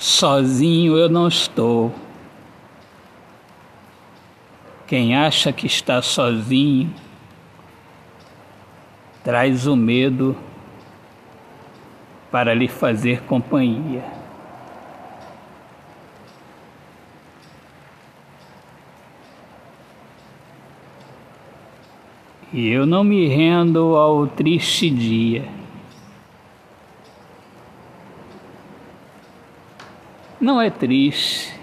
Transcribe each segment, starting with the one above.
Sozinho eu não estou. Quem acha que está sozinho traz o medo para lhe fazer companhia. E eu não me rendo ao triste dia. Não é triste.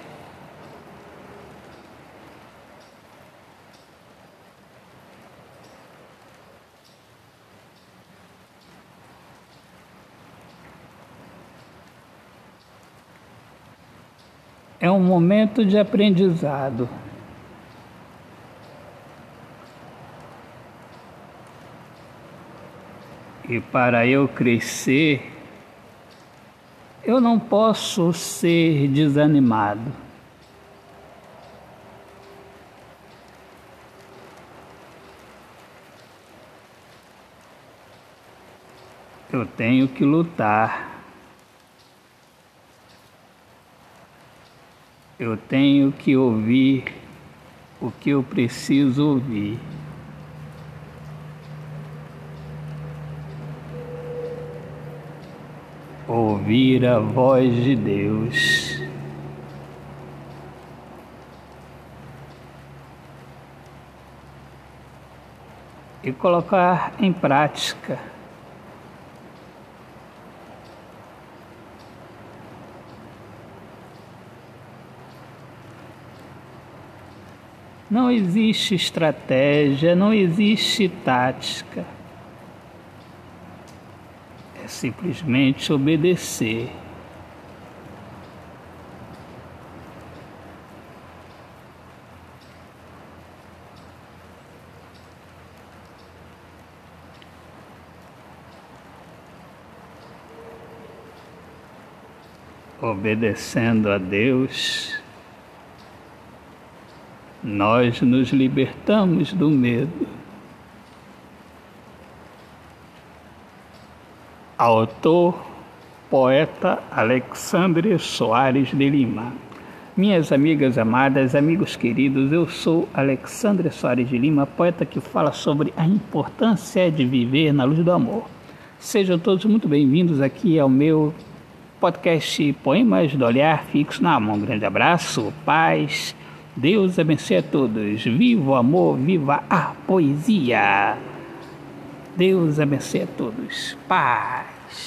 É um momento de aprendizado. E para eu crescer, eu não posso ser desanimado. Eu tenho que lutar. Eu tenho que ouvir o que eu preciso ouvir. Ouvir a voz de Deus. E colocar em prática. Não existe estratégia, não existe tática simplesmente obedecer. Obedecendo a Deus, nós nos libertamos do medo. Autor, poeta Alexandre Soares de Lima. Minhas amigas amadas, amigos queridos, eu sou Alexandre Soares de Lima, poeta que fala sobre a importância de viver na luz do amor. Sejam todos muito bem-vindos aqui ao meu podcast Poemas do Olhar Fixo na Mão. Um grande abraço, paz, Deus abençoe a todos. Viva o amor, viva a poesia. Deus abençoe a todos. Paz.